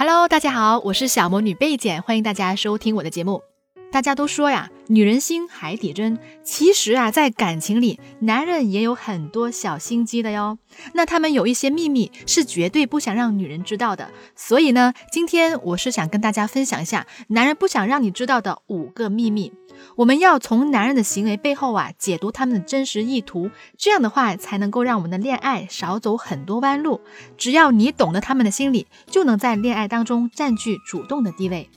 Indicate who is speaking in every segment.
Speaker 1: Hello，大家好，我是小魔女贝姐，欢迎大家收听我的节目。大家都说呀，女人心海底针。其实啊，在感情里，男人也有很多小心机的哟。那他们有一些秘密是绝对不想让女人知道的。所以呢，今天我是想跟大家分享一下，男人不想让你知道的五个秘密。我们要从男人的行为背后啊，解读他们的真实意图，这样的话才能够让我们的恋爱少走很多弯路。只要你懂得他们的心理，就能在恋爱当中占据主动的地位。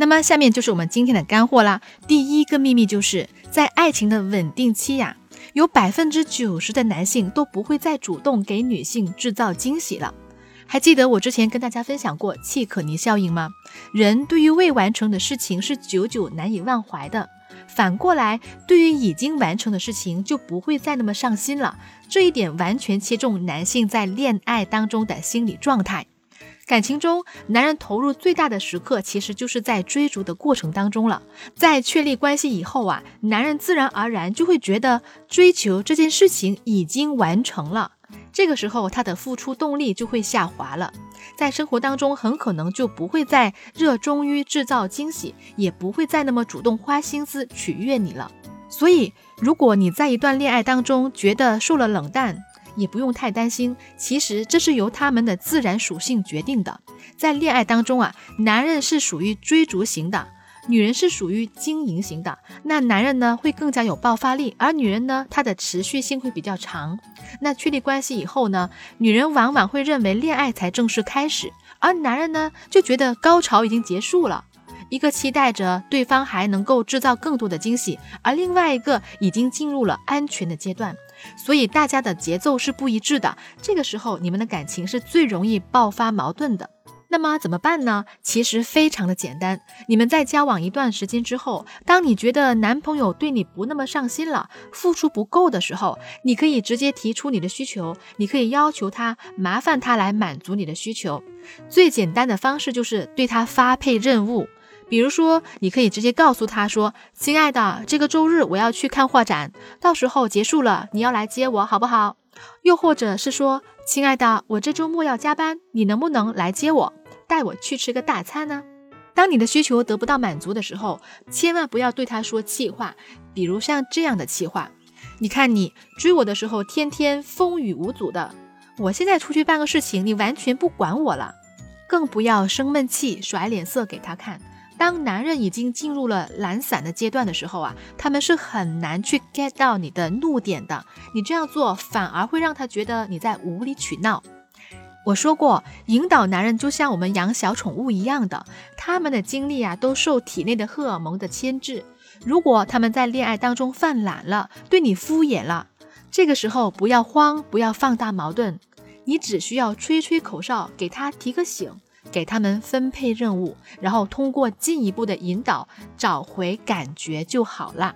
Speaker 1: 那么下面就是我们今天的干货啦。第一个秘密就是在爱情的稳定期呀，有百分之九十的男性都不会再主动给女性制造惊喜了。还记得我之前跟大家分享过契可尼效应吗？人对于未完成的事情是久久难以忘怀的。反过来，对于已经完成的事情就不会再那么上心了。这一点完全切中男性在恋爱当中的心理状态。感情中，男人投入最大的时刻其实就是在追逐的过程当中了。在确立关系以后啊，男人自然而然就会觉得追求这件事情已经完成了。这个时候，他的付出动力就会下滑了，在生活当中很可能就不会再热衷于制造惊喜，也不会再那么主动花心思取悦你了。所以，如果你在一段恋爱当中觉得受了冷淡，也不用太担心，其实这是由他们的自然属性决定的。在恋爱当中啊，男人是属于追逐型的。女人是属于经营型的，那男人呢会更加有爆发力，而女人呢，她的持续性会比较长。那确立关系以后呢，女人往往会认为恋爱才正式开始，而男人呢就觉得高潮已经结束了。一个期待着对方还能够制造更多的惊喜，而另外一个已经进入了安全的阶段，所以大家的节奏是不一致的。这个时候，你们的感情是最容易爆发矛盾的。那么怎么办呢？其实非常的简单。你们在交往一段时间之后，当你觉得男朋友对你不那么上心了，付出不够的时候，你可以直接提出你的需求，你可以要求他，麻烦他来满足你的需求。最简单的方式就是对他发配任务，比如说，你可以直接告诉他说：“亲爱的，这个周日我要去看画展，到时候结束了你要来接我，好不好？”又或者是说：“亲爱的，我这周末要加班，你能不能来接我？”带我去吃个大餐呢？当你的需求得不到满足的时候，千万不要对他说气话，比如像这样的气话：你看你追我的时候，天天风雨无阻的，我现在出去办个事情，你完全不管我了。更不要生闷气、甩脸色给他看。当男人已经进入了懒散的阶段的时候啊，他们是很难去 get 到你的怒点的。你这样做反而会让他觉得你在无理取闹。我说过，引导男人就像我们养小宠物一样的，他们的精力啊都受体内的荷尔蒙的牵制。如果他们在恋爱当中犯懒了，对你敷衍了，这个时候不要慌，不要放大矛盾，你只需要吹吹口哨，给他提个醒，给他们分配任务，然后通过进一步的引导找回感觉就好了。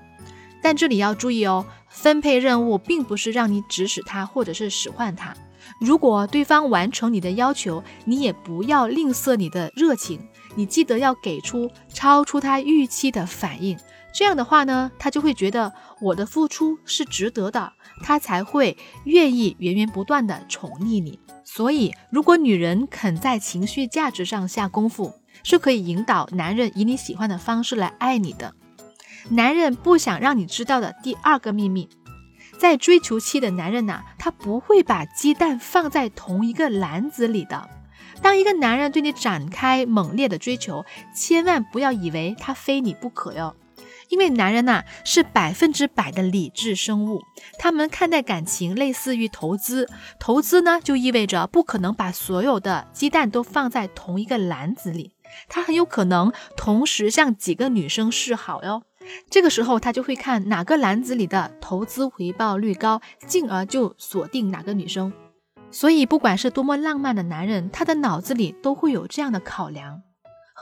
Speaker 1: 但这里要注意哦，分配任务并不是让你指使他或者是使唤他。如果对方完成你的要求，你也不要吝啬你的热情，你记得要给出超出他预期的反应。这样的话呢，他就会觉得我的付出是值得的，他才会愿意源源不断的宠溺你。所以，如果女人肯在情绪价值上下功夫，是可以引导男人以你喜欢的方式来爱你的。男人不想让你知道的第二个秘密。在追求期的男人呐，他不会把鸡蛋放在同一个篮子里的。当一个男人对你展开猛烈的追求，千万不要以为他非你不可哟。因为男人呐是百分之百的理智生物，他们看待感情类似于投资，投资呢就意味着不可能把所有的鸡蛋都放在同一个篮子里，他很有可能同时向几个女生示好哟。这个时候，他就会看哪个篮子里的投资回报率高，进而就锁定哪个女生。所以，不管是多么浪漫的男人，他的脑子里都会有这样的考量。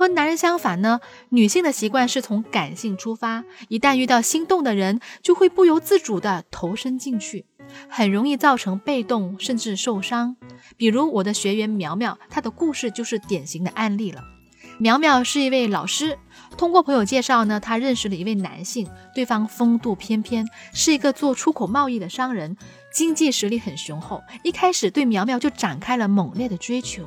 Speaker 1: 和男人相反呢，女性的习惯是从感性出发，一旦遇到心动的人，就会不由自主地投身进去，很容易造成被动甚至受伤。比如我的学员苗苗，她的故事就是典型的案例了。苗苗是一位老师，通过朋友介绍呢，她认识了一位男性，对方风度翩翩，是一个做出口贸易的商人，经济实力很雄厚，一开始对苗苗就展开了猛烈的追求。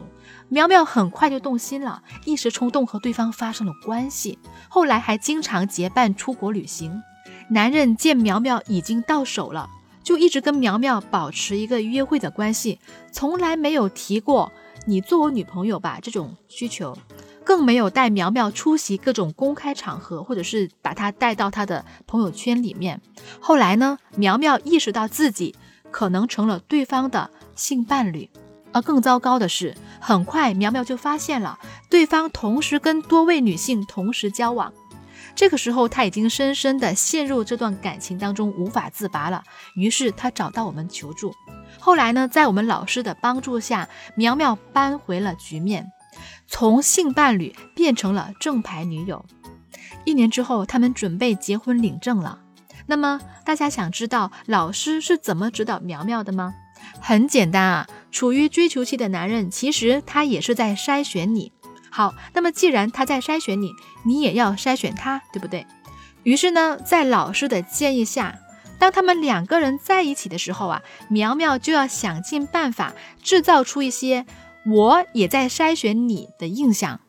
Speaker 1: 苗苗很快就动心了，一时冲动和对方发生了关系，后来还经常结伴出国旅行。男人见苗苗已经到手了，就一直跟苗苗保持一个约会的关系，从来没有提过“你做我女朋友吧”这种需求。更没有带苗苗出席各种公开场合，或者是把她带到他的朋友圈里面。后来呢，苗苗意识到自己可能成了对方的性伴侣，而更糟糕的是，很快苗苗就发现了对方同时跟多位女性同时交往。这个时候，他已经深深的陷入这段感情当中，无法自拔了。于是他找到我们求助。后来呢，在我们老师的帮助下，苗苗扳回了局面。从性伴侣变成了正牌女友，一年之后，他们准备结婚领证了。那么，大家想知道老师是怎么指导苗苗的吗？很简单啊，处于追求期的男人，其实他也是在筛选你。好，那么既然他在筛选你，你也要筛选他，对不对？于是呢，在老师的建议下，当他们两个人在一起的时候啊，苗苗就要想尽办法制造出一些。我也在筛选你的印象。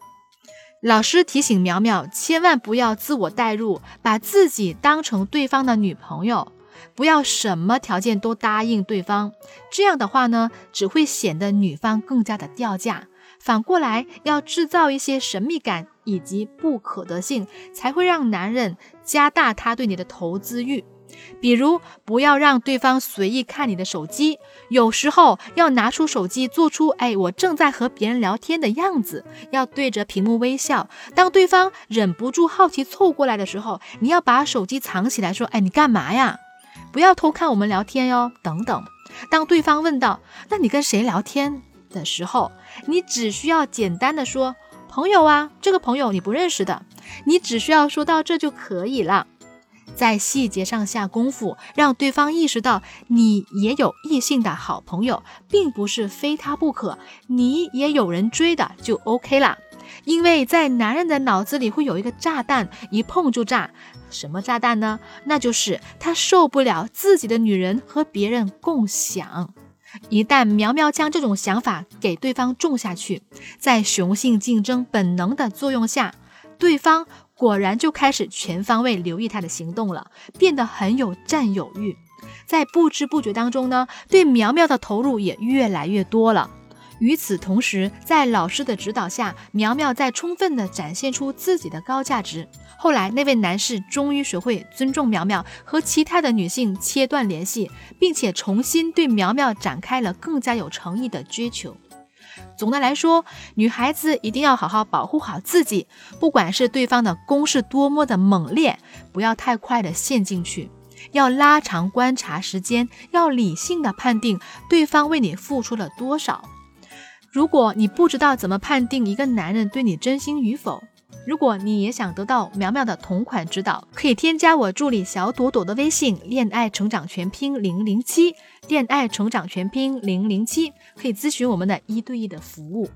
Speaker 1: 老师提醒苗苗，千万不要自我代入，把自己当成对方的女朋友，不要什么条件都答应对方。这样的话呢，只会显得女方更加的掉价。反过来，要制造一些神秘感以及不可得性，才会让男人加大他对你的投资欲。比如，不要让对方随意看你的手机，有时候要拿出手机，做出“哎，我正在和别人聊天”的样子，要对着屏幕微笑。当对方忍不住好奇凑过来的时候，你要把手机藏起来，说：“哎，你干嘛呀？不要偷看我们聊天哟。”等等。当对方问到“那你跟谁聊天”的时候，你只需要简单的说：“朋友啊，这个朋友你不认识的。”你只需要说到这就可以了。在细节上下功夫，让对方意识到你也有异性的好朋友，并不是非他不可，你也有人追的就 OK 了。因为在男人的脑子里会有一个炸弹，一碰就炸。什么炸弹呢？那就是他受不了自己的女人和别人共享。一旦苗苗将这种想法给对方种下去，在雄性竞争本能的作用下，对方。果然就开始全方位留意他的行动了，变得很有占有欲，在不知不觉当中呢，对苗苗的投入也越来越多了。与此同时，在老师的指导下，苗苗在充分的展现出自己的高价值。后来，那位男士终于学会尊重苗苗，和其他的女性切断联系，并且重新对苗苗展开了更加有诚意的追求。总的来说，女孩子一定要好好保护好自己，不管是对方的攻势多么的猛烈，不要太快的陷进去，要拉长观察时间，要理性的判定对方为你付出了多少。如果你不知道怎么判定一个男人对你真心与否，如果你也想得到苗苗的同款指导，可以添加我助理小朵朵的微信“恋爱成长全拼零零七”，恋爱成长全拼零零七，可以咨询我们的一对一的服务。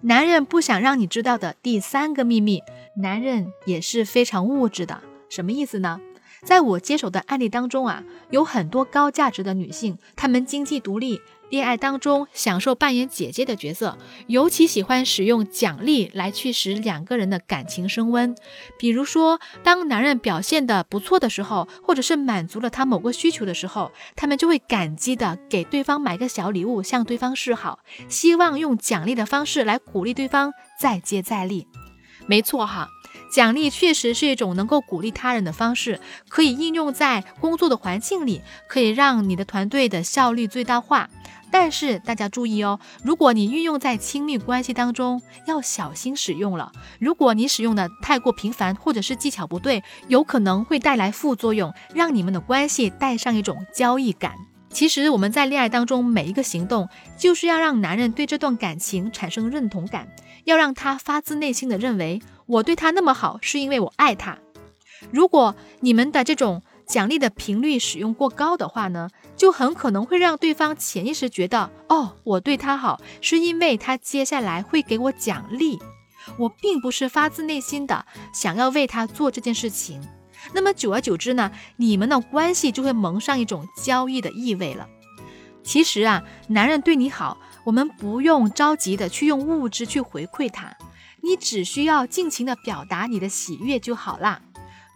Speaker 1: 男人不想让你知道的第三个秘密，男人也是非常物质的，什么意思呢？在我接手的案例当中啊，有很多高价值的女性，她们经济独立。恋爱当中享受扮演姐姐的角色，尤其喜欢使用奖励来去使两个人的感情升温。比如说，当男人表现的不错的时候，或者是满足了他某个需求的时候，他们就会感激的给对方买个小礼物，向对方示好，希望用奖励的方式来鼓励对方再接再厉。没错哈，奖励确实是一种能够鼓励他人的方式，可以应用在工作的环境里，可以让你的团队的效率最大化。但是大家注意哦，如果你运用在亲密关系当中，要小心使用了。如果你使用的太过频繁，或者是技巧不对，有可能会带来副作用，让你们的关系带上一种交易感。其实我们在恋爱当中每一个行动，就是要让男人对这段感情产生认同感，要让他发自内心的认为我对他那么好，是因为我爱他。如果你们的这种奖励的频率使用过高的话呢，就很可能会让对方潜意识觉得，哦，我对他好，是因为他接下来会给我奖励，我并不是发自内心的想要为他做这件事情。那么久而久之呢，你们的关系就会蒙上一种交易的意味了。其实啊，男人对你好，我们不用着急的去用物质去回馈他，你只需要尽情的表达你的喜悦就好啦。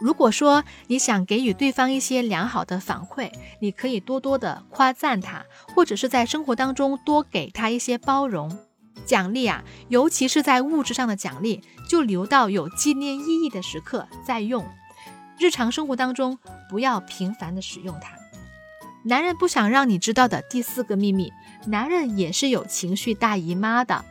Speaker 1: 如果说你想给予对方一些良好的反馈，你可以多多的夸赞他，或者是在生活当中多给他一些包容、奖励啊，尤其是在物质上的奖励，就留到有纪念意义的时刻再用。日常生活当中不要频繁的使用它。男人不想让你知道的第四个秘密，男人也是有情绪大姨妈的。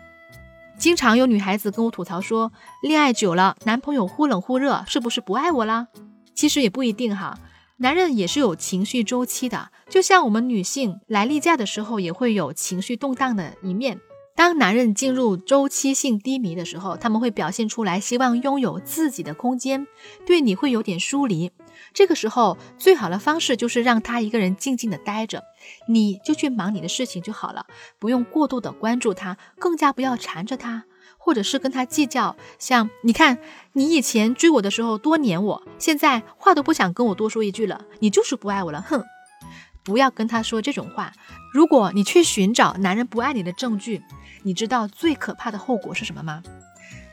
Speaker 1: 经常有女孩子跟我吐槽说，恋爱久了，男朋友忽冷忽热，是不是不爱我啦？其实也不一定哈，男人也是有情绪周期的，就像我们女性来例假的时候，也会有情绪动荡的一面。当男人进入周期性低迷的时候，他们会表现出来，希望拥有自己的空间，对你会有点疏离。这个时候，最好的方式就是让他一个人静静的待着，你就去忙你的事情就好了，不用过度的关注他，更加不要缠着他，或者是跟他计较。像你看，你以前追我的时候多黏我，现在话都不想跟我多说一句了，你就是不爱我了，哼！不要跟他说这种话。如果你去寻找男人不爱你的证据，你知道最可怕的后果是什么吗？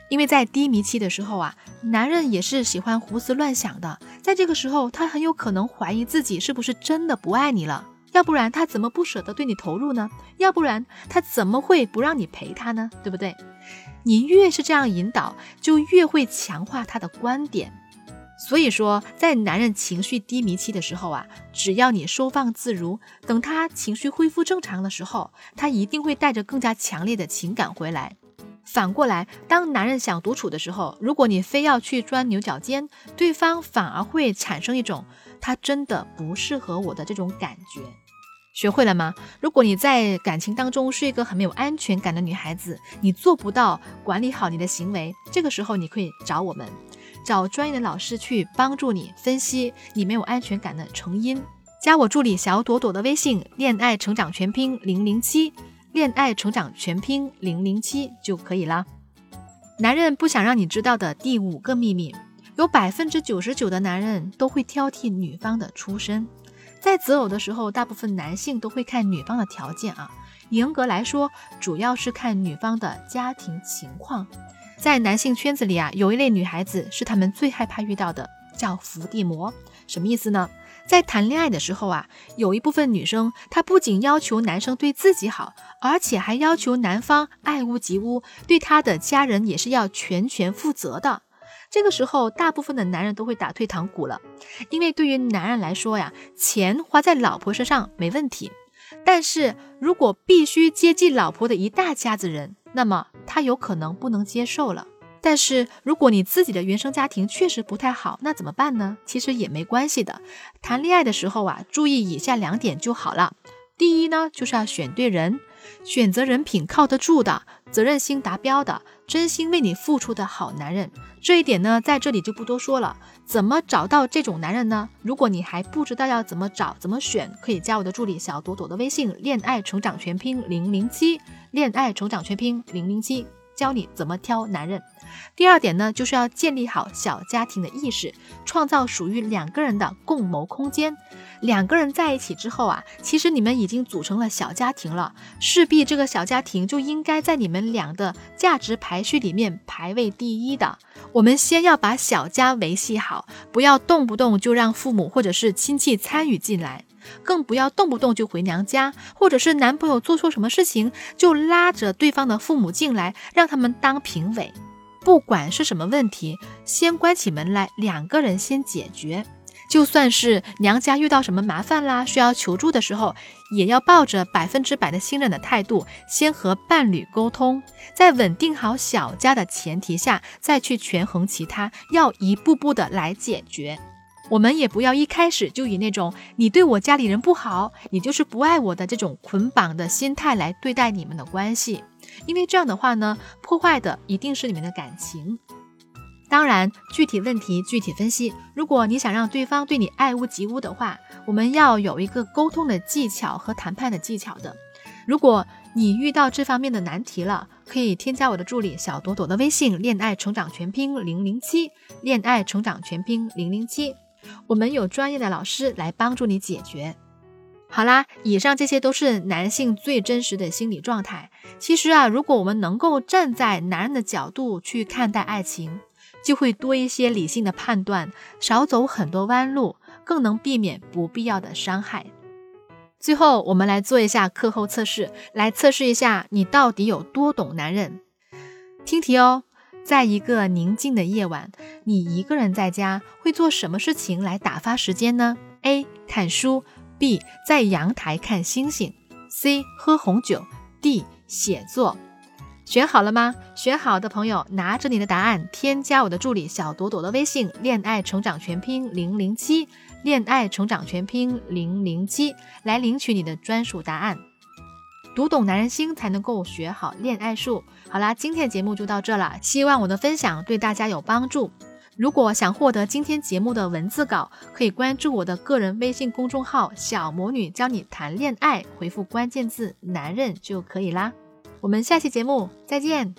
Speaker 1: 因为在低迷期的时候啊，男人也是喜欢胡思乱想的。在这个时候，他很有可能怀疑自己是不是真的不爱你了，要不然他怎么不舍得对你投入呢？要不然他怎么会不让你陪他呢？对不对？你越是这样引导，就越会强化他的观点。所以说，在男人情绪低迷期的时候啊，只要你收放自如，等他情绪恢复正常的时候，他一定会带着更加强烈的情感回来。反过来，当男人想独处的时候，如果你非要去钻牛角尖，对方反而会产生一种他真的不适合我的这种感觉。学会了吗？如果你在感情当中是一个很没有安全感的女孩子，你做不到管理好你的行为，这个时候你可以找我们，找专业的老师去帮助你分析你没有安全感的成因。加我助理小朵朵的微信，恋爱成长全拼零零七。恋爱成长全拼零零七就可以了。男人不想让你知道的第五个秘密，有百分之九十九的男人都会挑剔女方的出身。在择偶的时候，大部分男性都会看女方的条件啊。严格来说，主要是看女方的家庭情况。在男性圈子里啊，有一类女孩子是他们最害怕遇到的，叫伏地魔。什么意思呢？在谈恋爱的时候啊，有一部分女生，她不仅要求男生对自己好，而且还要求男方爱屋及乌，对他的家人也是要全权负责的。这个时候，大部分的男人都会打退堂鼓了，因为对于男人来说呀，钱花在老婆身上没问题，但是如果必须接济老婆的一大家子人，那么他有可能不能接受了。但是如果你自己的原生家庭确实不太好，那怎么办呢？其实也没关系的。谈恋爱的时候啊，注意以下两点就好了。第一呢，就是要选对人，选择人品靠得住的、责任心达标的、真心为你付出的好男人。这一点呢，在这里就不多说了。怎么找到这种男人呢？如果你还不知道要怎么找、怎么选，可以加我的助理小朵朵的微信：恋爱成长全拼零零七，恋爱成长全拼零零七。教你怎么挑男人。第二点呢，就是要建立好小家庭的意识，创造属于两个人的共谋空间。两个人在一起之后啊，其实你们已经组成了小家庭了，势必这个小家庭就应该在你们俩的价值排序里面排位第一的。我们先要把小家维系好，不要动不动就让父母或者是亲戚参与进来。更不要动不动就回娘家，或者是男朋友做错什么事情就拉着对方的父母进来，让他们当评委。不管是什么问题，先关起门来，两个人先解决。就算是娘家遇到什么麻烦啦，需要求助的时候，也要抱着百分之百的信任的态度，先和伴侣沟通，在稳定好小家的前提下，再去权衡其他，要一步步的来解决。我们也不要一开始就以那种你对我家里人不好，你就是不爱我的这种捆绑的心态来对待你们的关系，因为这样的话呢，破坏的一定是你们的感情。当然，具体问题具体分析。如果你想让对方对你爱屋及乌的话，我们要有一个沟通的技巧和谈判的技巧的。如果你遇到这方面的难题了，可以添加我的助理小朵朵的微信：恋爱成长全拼零零七，恋爱成长全拼零零七。我们有专业的老师来帮助你解决。好啦，以上这些都是男性最真实的心理状态。其实啊，如果我们能够站在男人的角度去看待爱情，就会多一些理性的判断，少走很多弯路，更能避免不必要的伤害。最后，我们来做一下课后测试，来测试一下你到底有多懂男人。听题哦，在一个宁静的夜晚，你一个人在家会做什么事情来打发时间呢？A. 看书。B 在阳台看星星，C 喝红酒，D 写作，选好了吗？选好的朋友拿着你的答案，添加我的助理小朵朵的微信“恋爱成长全拼零零七”，恋爱成长全拼零零七，来领取你的专属答案。读懂男人心，才能够学好恋爱术。好啦，今天的节目就到这了，希望我的分享对大家有帮助。如果想获得今天节目的文字稿，可以关注我的个人微信公众号“小魔女教你谈恋爱”，回复关键字“男人”就可以啦。我们下期节目再见。